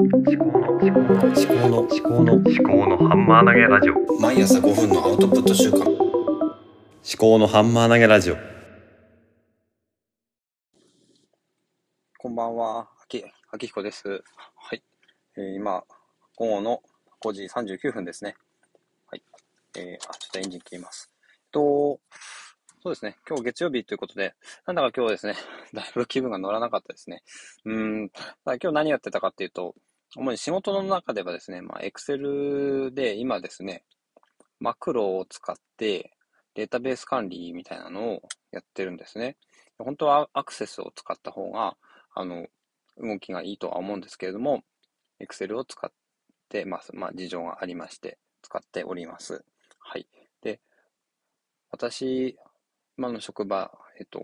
思考の思考の思考の思考の思考のハンマー投げラジオ毎朝5分のアウトプット週間思考のハンマー投げラジオこんばんは、あき、あきひこです。はい。えー今、午後の5時39分ですね。はい。えーあ、ちょっとエンジン切ります。と、そうですね。今日月曜日ということで、なんだか今日ですね、だいぶ気分が乗らなかったですね。うん。今日何やってたかっていうと、主に仕事の中ではですね、まあ、Excel で今ですね、マクロを使ってデータベース管理みたいなのをやってるんですね。本当はアクセスを使った方が、あの、動きがいいとは思うんですけれども、Excel を使ってます。まあ、事情がありまして、使っております。はい。で、私、今の職場、えっと、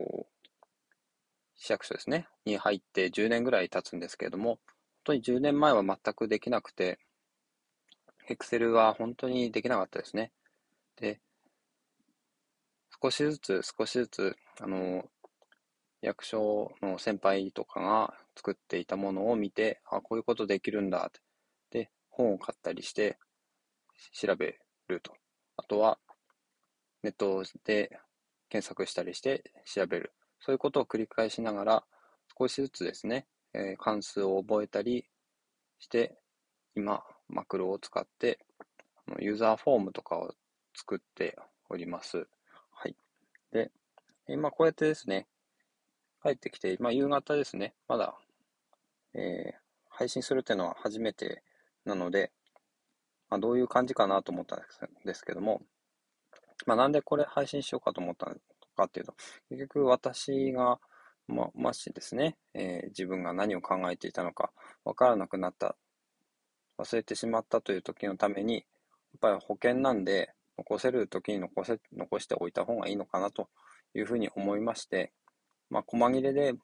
市役所ですね、に入って10年ぐらい経つんですけれども、本当に10年前は全くできなくて、Excel は本当にできなかったですね。で、少しずつ少しずつ、あの、役所の先輩とかが作っていたものを見て、あ、こういうことできるんだって。で、本を買ったりして調べると。あとは、ネットで検索したりして調べる。そういうことを繰り返しながら、少しずつですね、えー関数を覚えたりして、今、マクロを使って、ユーザーフォームとかを作っております。はい。で、今こうやってですね、帰ってきて、まあ、夕方ですね。まだ、えー配信するっていうのは初めてなので、まあ、どういう感じかなと思ったんですけども、まあ、なんでこれ配信しようかと思ったのかっていうと、結局私が、ま、もしですね、えー自分が何を考えていたのかわからなくなった、忘れてしまったという時のために、やっぱり保険なんで、残せる時に残せ、残しておいた方がいいのかなというふうに思いまして、まあ、細切れで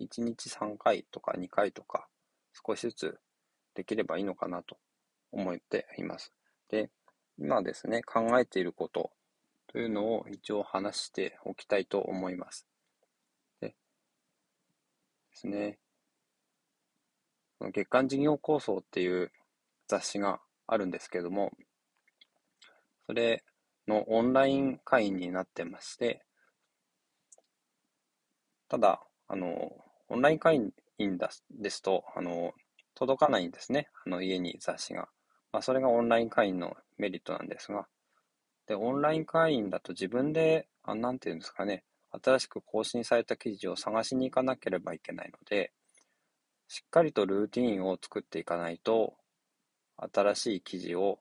1日3回とか2回とか少しずつできればいいのかなと思っています。で、今ですね、考えていることというのを一応話しておきたいと思います。でですね、月間事業構想っていう雑誌があるんですけども、それのオンライン会員になってまして、ただ、あの、オンライン会員ですと、あの、届かないんですね。あの、家に雑誌が。まあ、それがオンライン会員のメリットなんですが。で、オンライン会員だと自分で、あ、なんていうんですかね、新しく更新された記事を探しに行かなければいけないので、しっかりとルーティンを作っていかないと、新しい記事を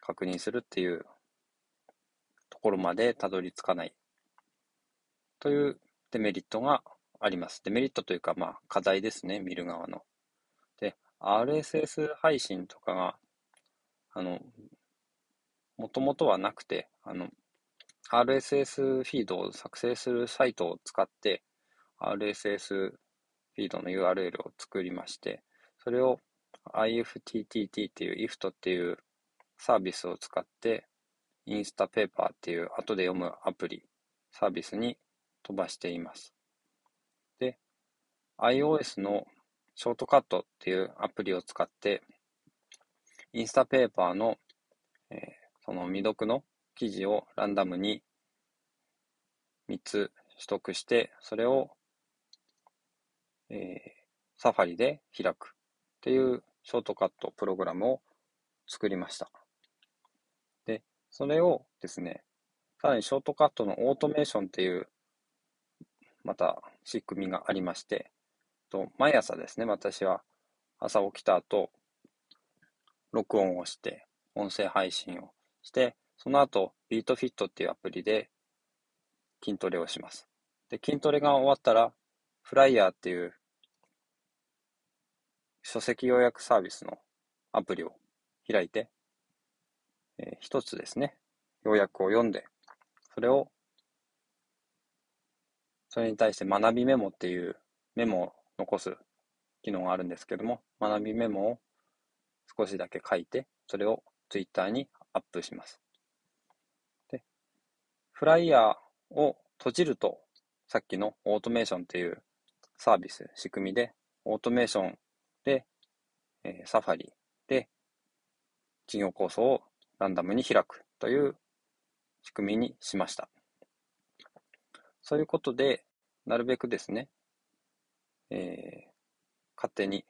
確認するっていうところまでたどり着かないというデメリットがあります。デメリットというか、まあ、課題ですね、見る側の。で、RSS 配信とかが、あの、もともとはなくて、あの、RSS フィードを作成するサイトを使って、RSS フィードの URL を作りまして、それを IFTTT っていう IFT っていうサービスを使って、インスタペーパーっていう後で読むアプリ、サービスに飛ばしています。で、iOS のショートカットっていうアプリを使って、インスタペーパーの、えーその未読の記事をランダムに3つ取得して、それを、えーサファリで開くっていうショートカットプログラムを作りました。で、それをですね、さらにショートカットのオートメーションっていうまた仕組みがありまして、と毎朝ですね、私は朝起きた後、録音をして、音声配信をして、その後、ビートフィットっていうアプリで筋トレをします。で、筋トレが終わったら、フライヤーっていう書籍予約サービスのアプリを開いて、えー一つですね、要約を読んで、それをそれに対して学びメモっていうメモを残す機能があるんですけども、学びメモを少しだけ書いて、それを Twitter にアップします。で、フライヤーを閉じると、さっきのオートメーションっていうサービス、仕組みで、オートメーションで、えー、サファリで事業構想をランダムに開くという仕組みにしました。そういうことで、なるべくですね、えー、勝手に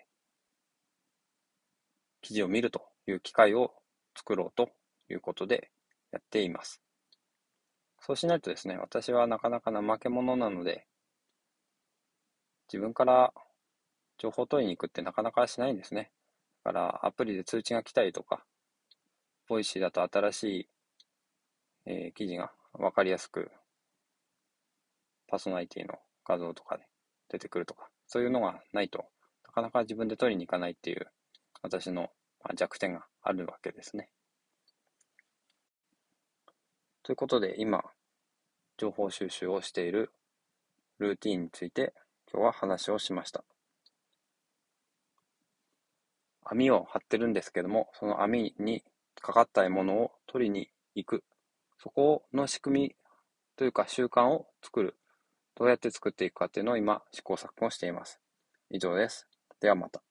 記事を見るという機会を作ろうということでやっています。そうしないとですね、私はなかなか怠け者なので、自分から情報を取りに行くってなかなかしないんですね。だからアプリで通知が来たりとか、 Voicy だと新しい、えー、記事がわかりやすく、パーソナリティの画像とかで出てくるとか、そういうのがないとなかなか自分で取りに行かないっていう私の弱点があるわけですね。ということで今、情報収集をしているルーティンについて今日は話をしました。網を張ってるんですけども、その網にかかった獲物を取りに行く。そこの仕組みというか習慣を作る。どうやって作っていくかっていうのを今試行錯誤しています。以上です。ではまた。